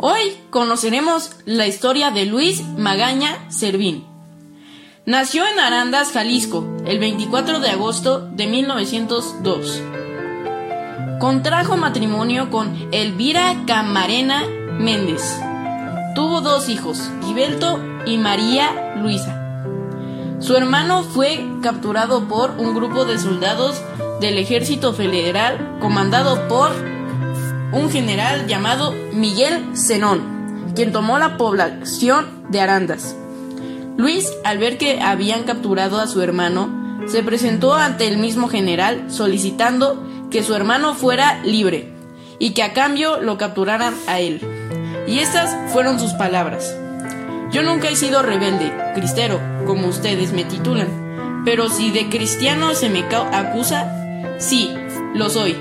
Hoy conoceremos la historia de Luis Magaña Servín. Nació en Arandas, Jalisco, el 24 de agosto de 1902. Contrajo matrimonio con Elvira Camarena Méndez. Tuvo dos hijos, Gibelto y María Luisa. Su hermano fue capturado por un grupo de soldados del ejército federal comandado por un general llamado Miguel Zenón, quien tomó la población de Arandas. Luis, al ver que habían capturado a su hermano, se presentó ante el mismo general solicitando que su hermano fuera libre y que a cambio lo capturaran a él. Y estas fueron sus palabras. Yo nunca he sido rebelde, cristero, como ustedes me titulan, pero si de cristiano se me acusa, sí, lo soy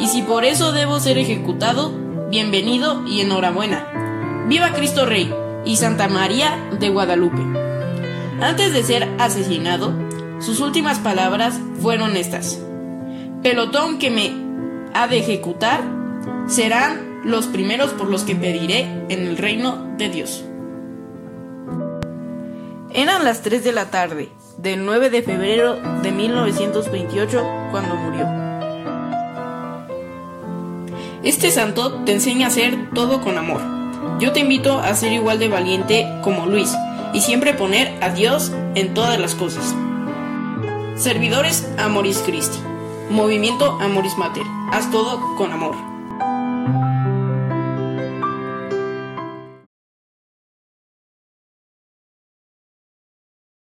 y si por eso debo ser ejecutado, bienvenido y enhorabuena. Viva Cristo Rey y Santa María de Guadalupe. Antes de ser asesinado, sus últimas palabras fueron estas. Pelotón que me ha de ejecutar serán los primeros por los que pediré en el reino de Dios. Eran las 3 de la tarde del 9 de febrero de 1928 cuando murió. Este santo te enseña a hacer todo con amor. Yo te invito a ser igual de valiente como Luis y siempre poner a Dios en todas las cosas. Servidores Amoris Christi. Movimiento Amoris Mater. Haz todo con amor.